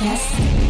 podcast.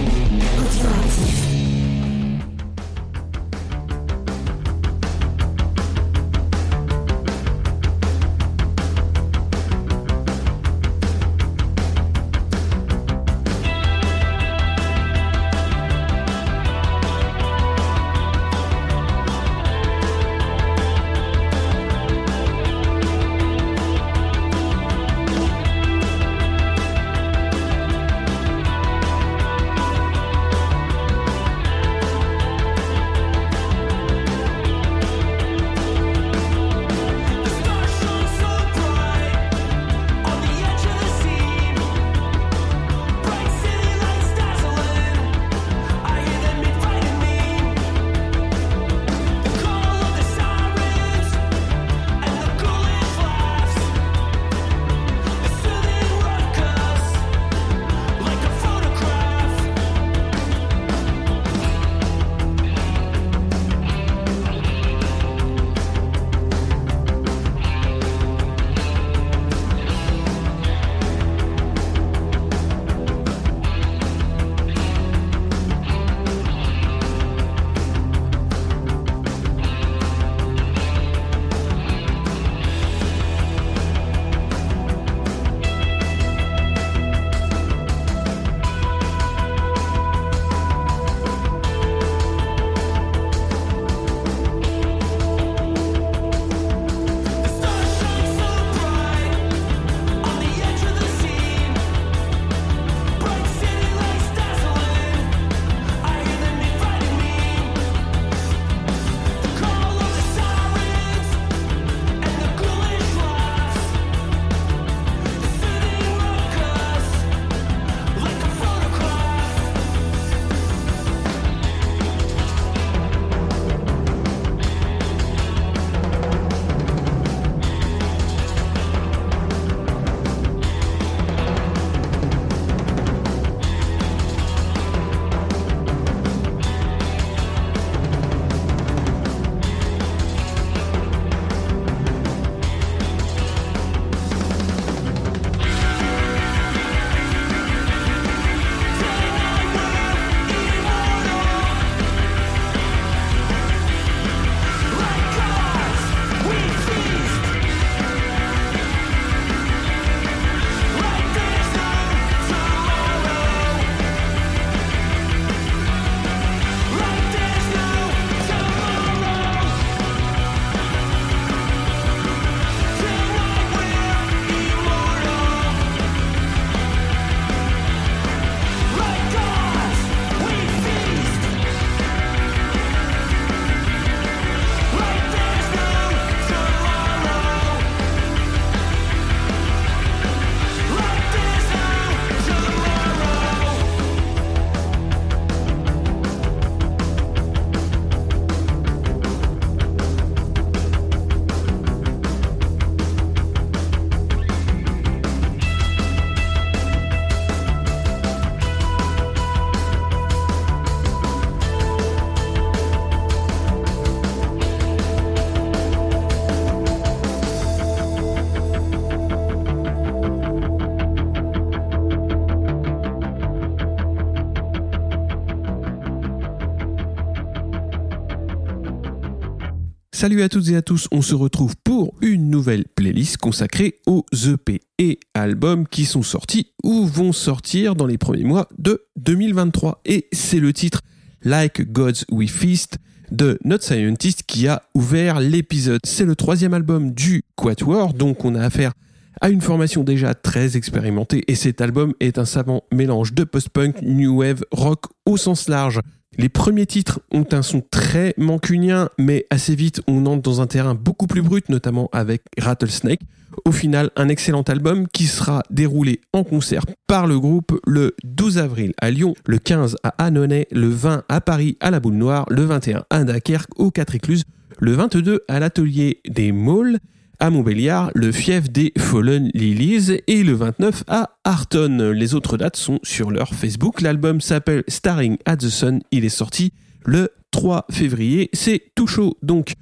Salut à toutes et à tous, on se retrouve pour une nouvelle playlist consacrée aux EP et albums qui sont sortis ou vont sortir dans les premiers mois de 2023. Et c'est le titre Like Gods We Feast de Not Scientist qui a ouvert l'épisode. C'est le troisième album du Quatuor, donc on a affaire à une formation déjà très expérimentée et cet album est un savant mélange de post-punk, new wave, rock au sens large. Les premiers titres ont un son très mancunien, mais assez vite on entre dans un terrain beaucoup plus brut, notamment avec Rattlesnake. Au final, un excellent album qui sera déroulé en concert par le groupe le 12 avril à Lyon, le 15 à Annonay, le 20 à Paris à la Boule Noire, le 21 à Dunkerque au 4 Écluses, le 22 à l'atelier des Maules, à Montbéliard, le fief des Fallen Lilies et le 29 à Arton. Les autres dates sont sur leur Facebook. L'album s'appelle Starring at the Sun. Il est sorti le 3 février. C'est tout chaud donc.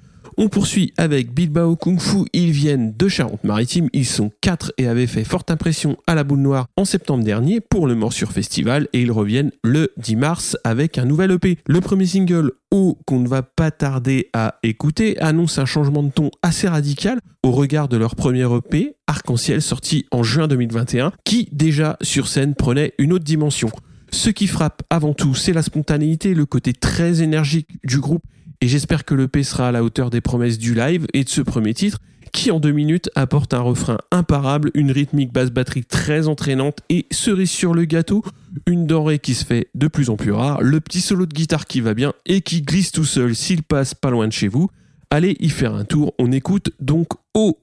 On poursuit avec Bilbao Kung Fu. Ils viennent de Charente-Maritime. Ils sont quatre et avaient fait forte impression à la boule noire en septembre dernier pour le Morsure Festival et ils reviennent le 10 mars avec un nouvel EP. Le premier single, O, qu'on ne va pas tarder à écouter, annonce un changement de ton assez radical au regard de leur premier EP, Arc-en-Ciel, sorti en juin 2021, qui déjà sur scène prenait une autre dimension. Ce qui frappe avant tout, c'est la spontanéité, le côté très énergique du groupe, et j'espère que l'EP sera à la hauteur des promesses du live et de ce premier titre, qui en deux minutes apporte un refrain imparable, une rythmique basse batterie très entraînante et cerise sur le gâteau, une denrée qui se fait de plus en plus rare, le petit solo de guitare qui va bien et qui glisse tout seul s'il passe pas loin de chez vous. Allez y faire un tour, on écoute donc au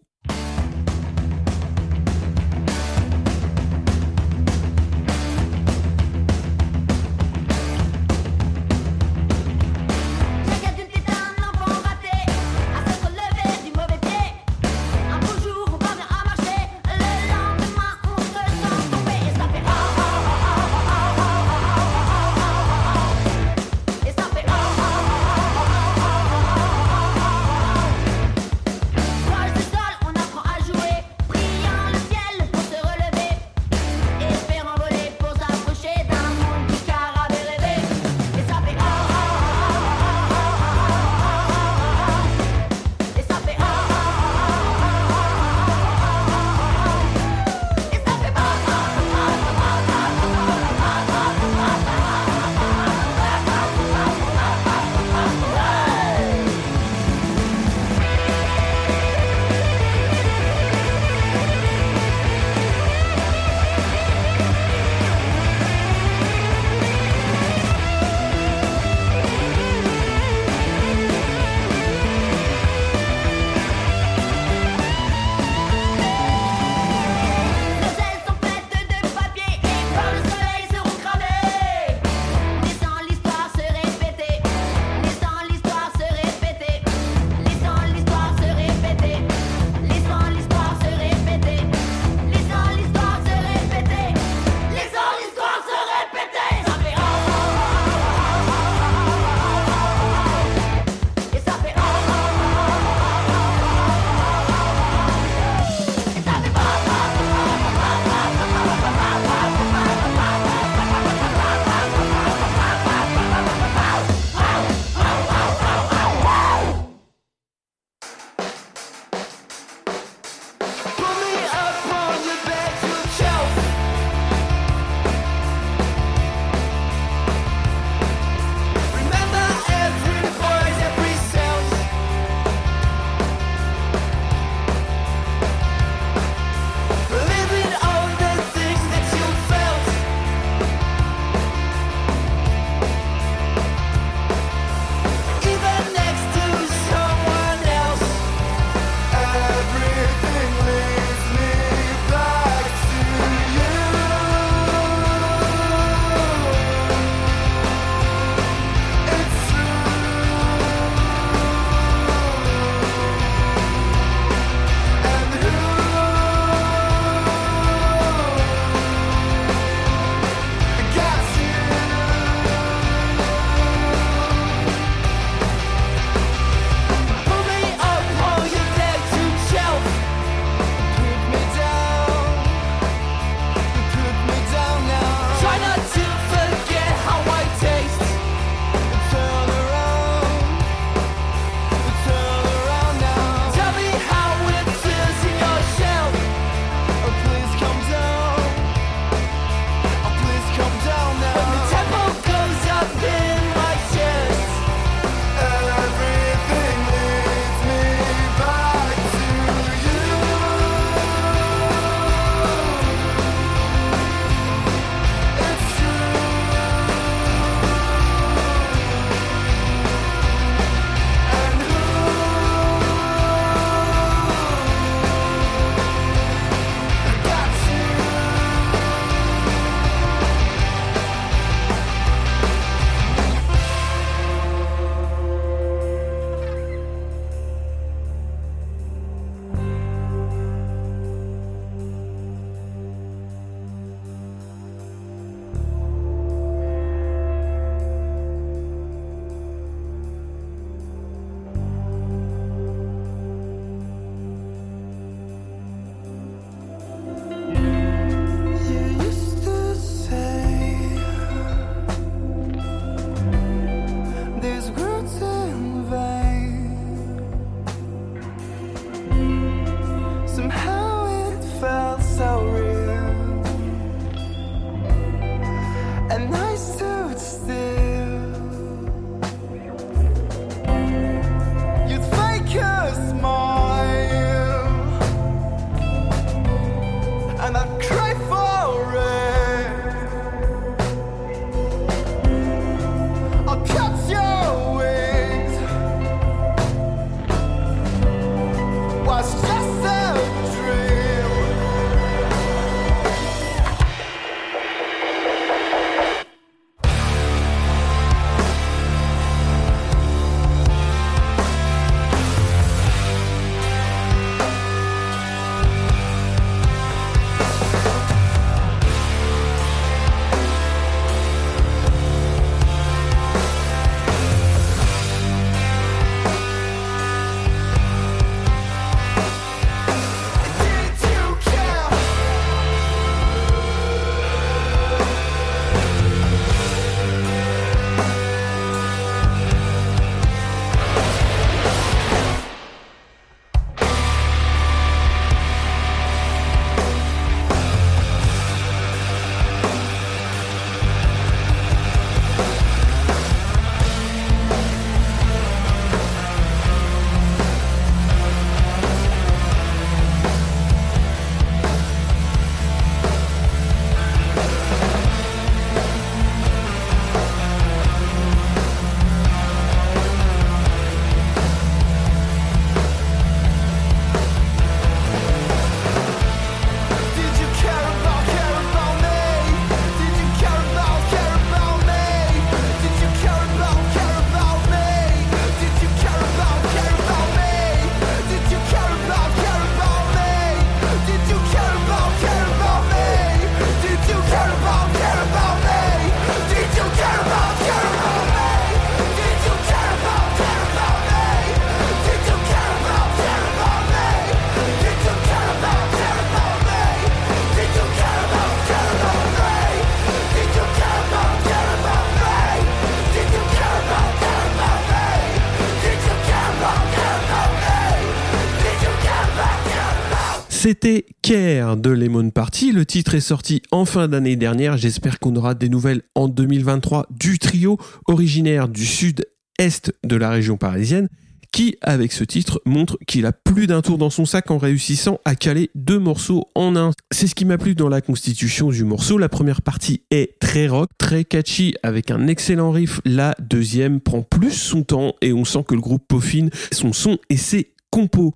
C'était Care de Lemon Party. Le titre est sorti en fin d'année dernière. J'espère qu'on aura des nouvelles en 2023 du trio originaire du sud-est de la région parisienne qui, avec ce titre, montre qu'il a plus d'un tour dans son sac en réussissant à caler deux morceaux en un. C'est ce qui m'a plu dans la constitution du morceau. La première partie est très rock, très catchy, avec un excellent riff. La deuxième prend plus son temps et on sent que le groupe peaufine son son et ses compos.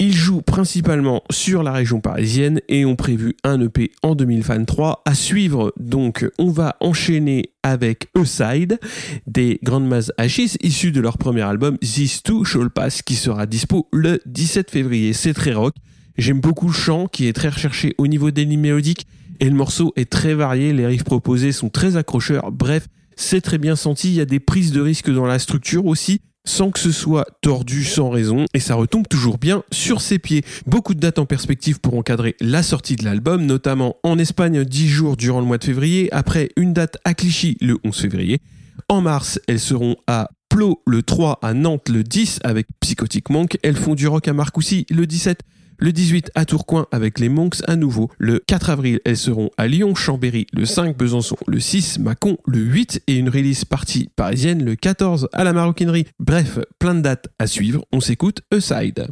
Ils jouent principalement sur la région parisienne et ont prévu un EP en 2023. À suivre, donc, on va enchaîner avec Aside des Grandmas Ashes issus de leur premier album This Too Shall Pass qui sera dispo le 17 février. C'est très rock. J'aime beaucoup le chant qui est très recherché au niveau des lignes mélodiques et le morceau est très varié. Les riffs proposés sont très accrocheurs. Bref, c'est très bien senti. Il y a des prises de risque dans la structure aussi sans que ce soit tordu sans raison et ça retombe toujours bien sur ses pieds. Beaucoup de dates en perspective pour encadrer la sortie de l'album, notamment en Espagne 10 jours durant le mois de février, après une date à Clichy le 11 février. En mars, elles seront à Plot le 3, à Nantes le 10 avec Psychotic Monk. Elles font du rock à Marcoussis le 17 le 18 à Tourcoing avec les Monks à nouveau. Le 4 avril, elles seront à Lyon, Chambéry le 5, Besançon le 6, Mâcon le 8 et une release partie parisienne le 14 à la maroquinerie. Bref, plein de dates à suivre. On s'écoute Aside.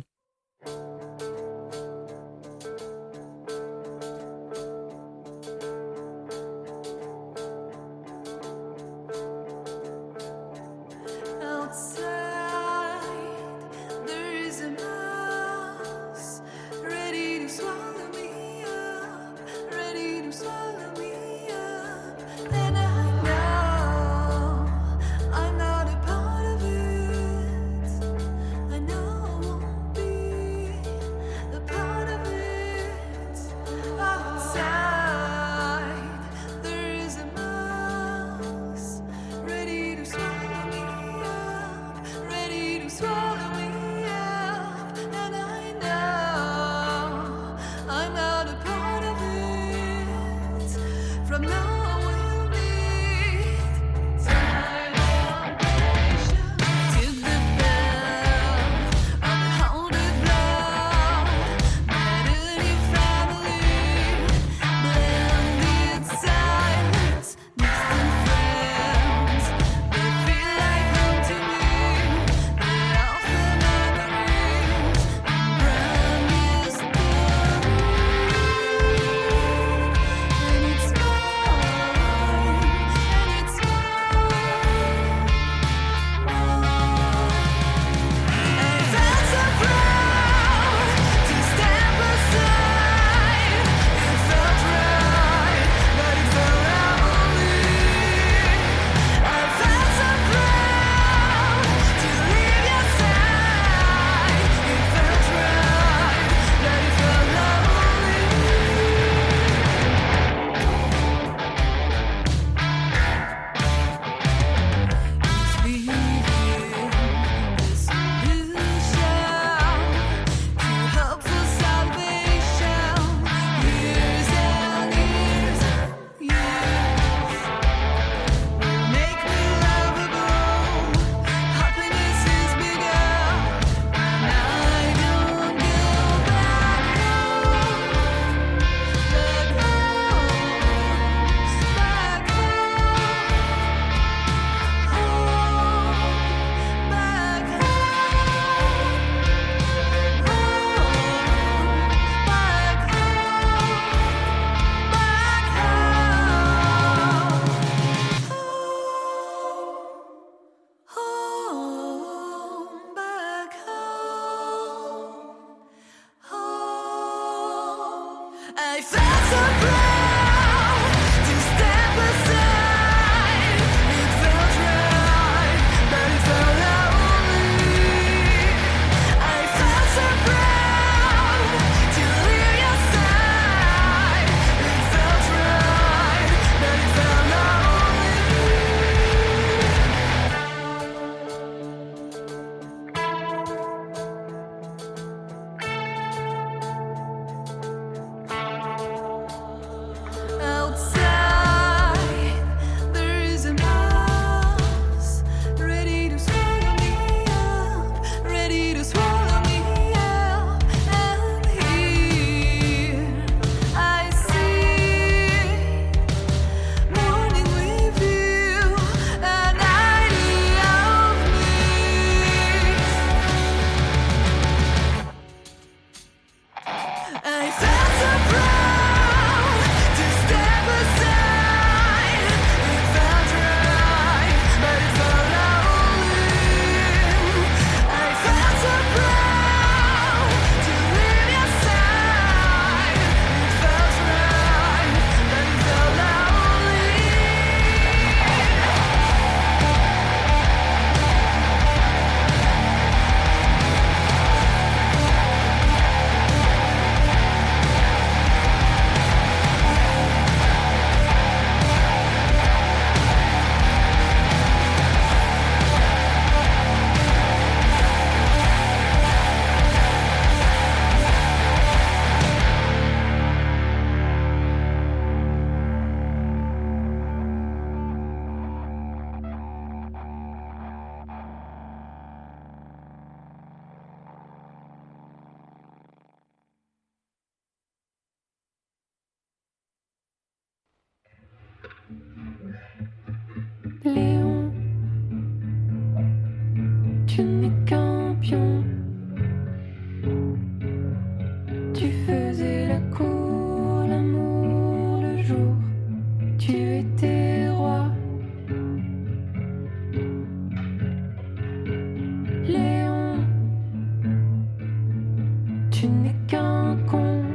mycket con.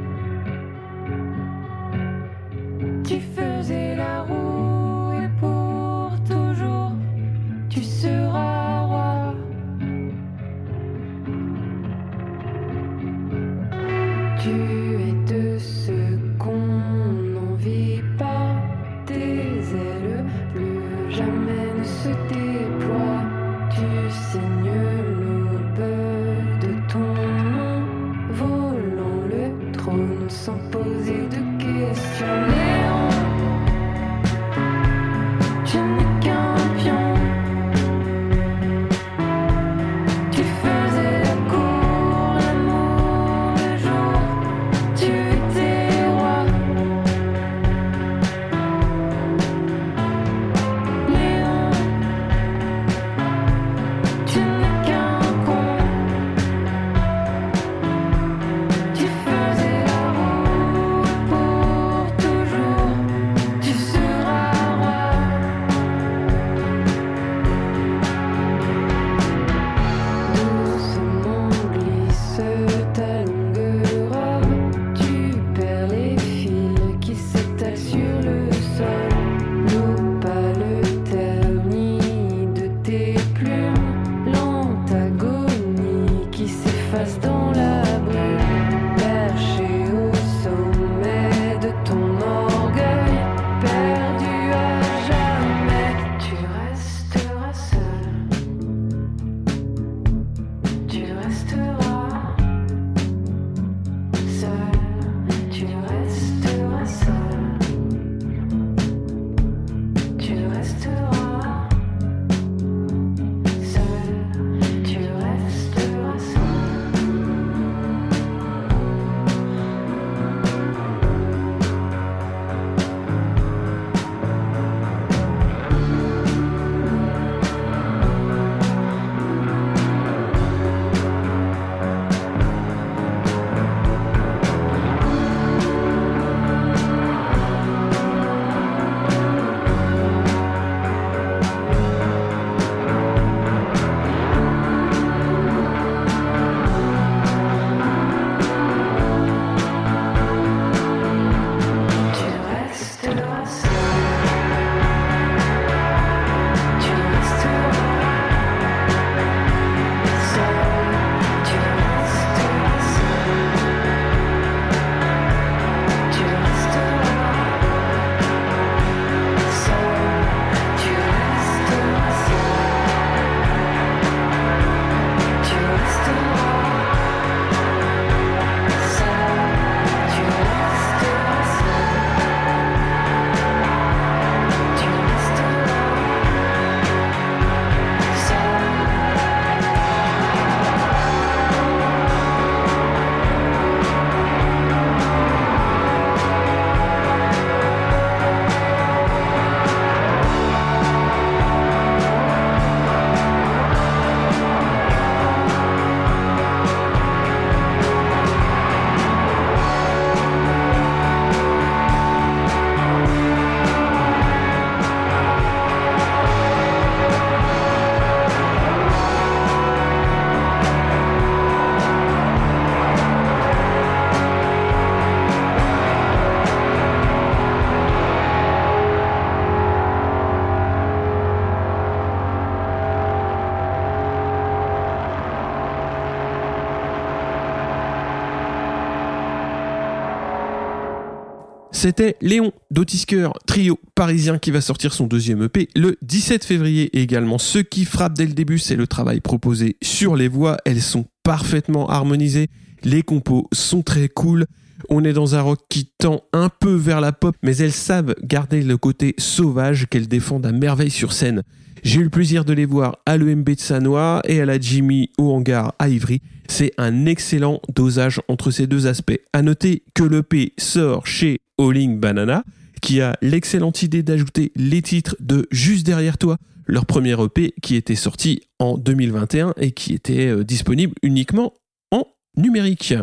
C'était Léon d'Otisker, trio parisien qui va sortir son deuxième EP le 17 février. Et également, ce qui frappe dès le début, c'est le travail proposé sur les voix. Elles sont parfaitement harmonisées. Les compos sont très cool. On est dans un rock qui tend un peu vers la pop, mais elles savent garder le côté sauvage qu'elles défendent à merveille sur scène. J'ai eu le plaisir de les voir à l'EMB de Sanois et à la Jimmy au hangar à Ivry. C'est un excellent dosage entre ces deux aspects. À noter que l'EP sort chez Alling Banana, qui a l'excellente idée d'ajouter les titres de Juste derrière toi, leur premier EP qui était sorti en 2021 et qui était euh, disponible uniquement en numérique.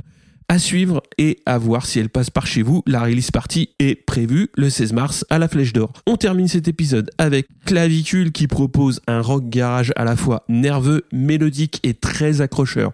À suivre et à voir si elle passe par chez vous. La release party est prévue le 16 mars à la Flèche d'Or. On termine cet épisode avec Clavicule qui propose un rock garage à la fois nerveux, mélodique et très accrocheur.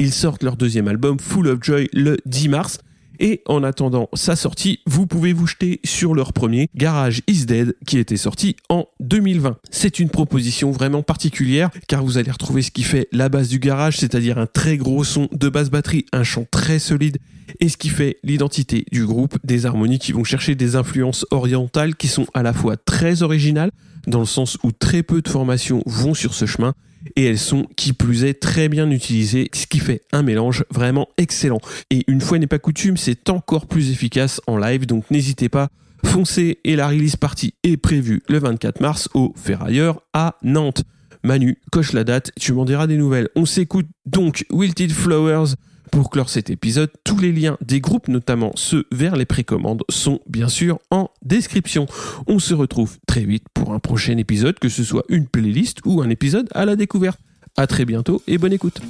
Ils sortent leur deuxième album Full of Joy le 10 mars. Et en attendant sa sortie, vous pouvez vous jeter sur leur premier Garage is Dead qui était sorti en 2020. C'est une proposition vraiment particulière car vous allez retrouver ce qui fait la base du garage, c'est-à-dire un très gros son de basse batterie, un chant très solide et ce qui fait l'identité du groupe, des harmonies qui vont chercher des influences orientales qui sont à la fois très originales dans le sens où très peu de formations vont sur ce chemin et elles sont qui plus est très bien utilisées, ce qui fait un mélange vraiment excellent. Et une fois n'est pas coutume, c'est encore plus efficace en live, donc n'hésitez pas, foncez et la release party est prévue le 24 mars au Ferrailleur à Nantes. Manu, coche la date, tu m'en diras des nouvelles. On s'écoute donc Wilted Flowers pour clore cet épisode. Tous les liens des groupes, notamment ceux vers les précommandes, sont bien sûr en description. On se retrouve très vite pour un prochain épisode, que ce soit une playlist ou un épisode à la découverte. À très bientôt et bonne écoute.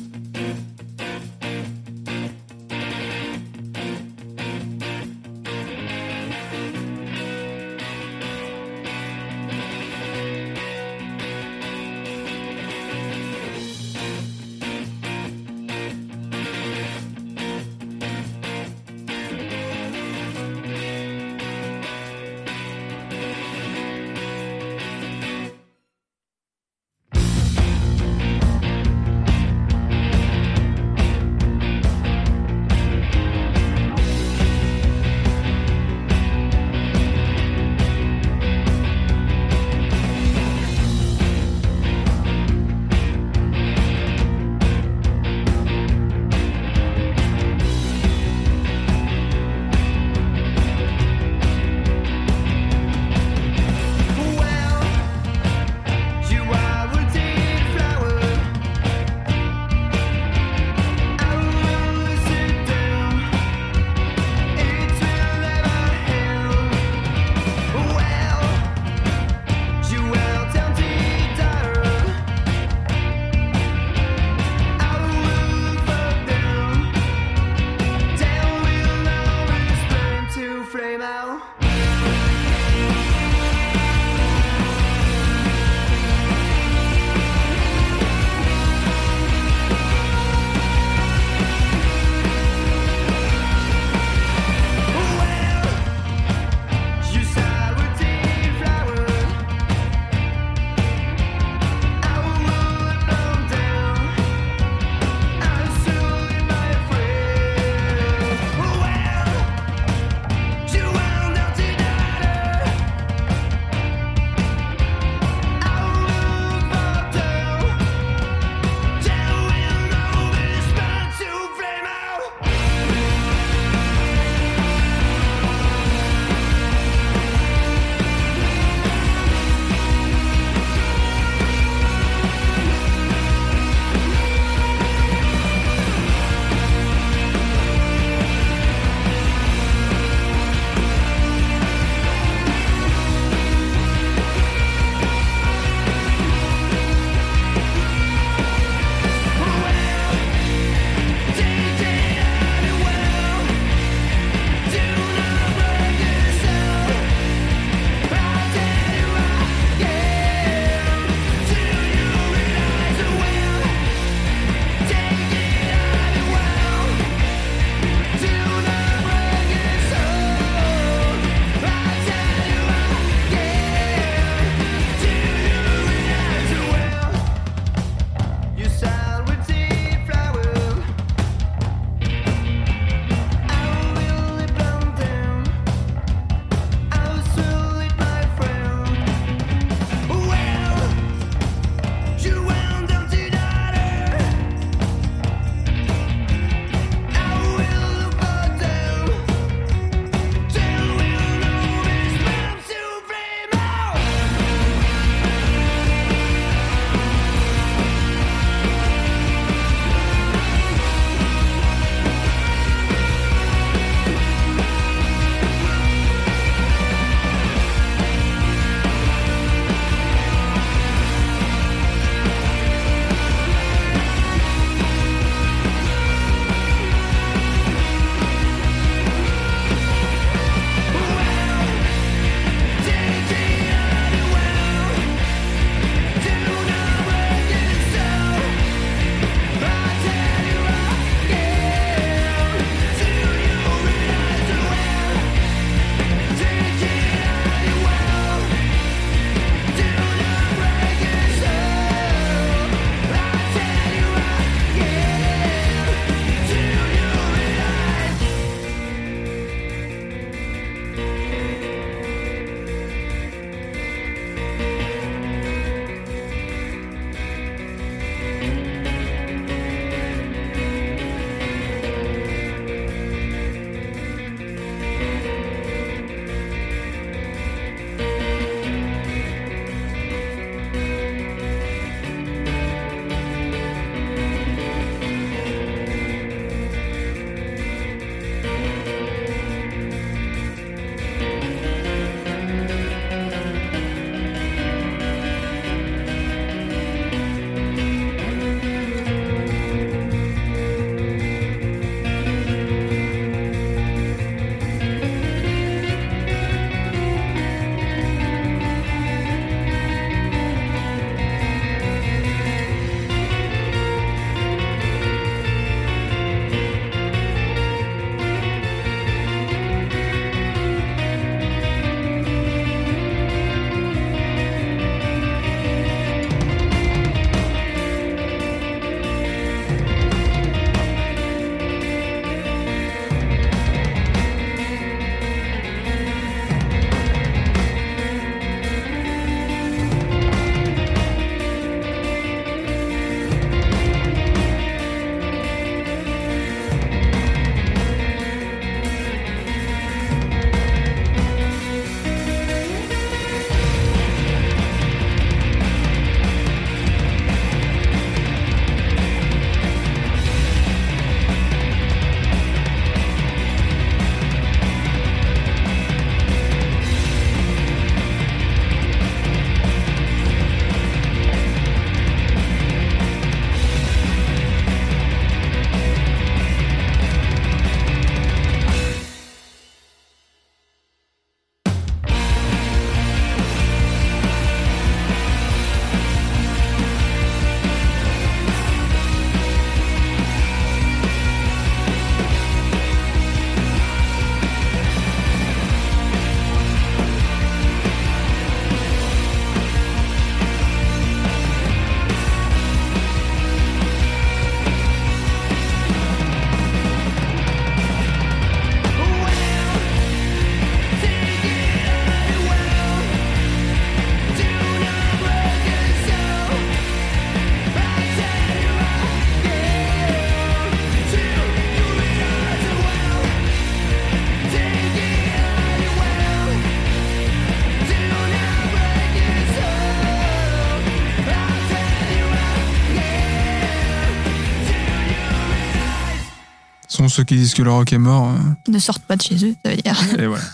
Ceux qui disent que le rock est mort, euh, Ne sortent pas de chez eux, ça veut dire. et voilà.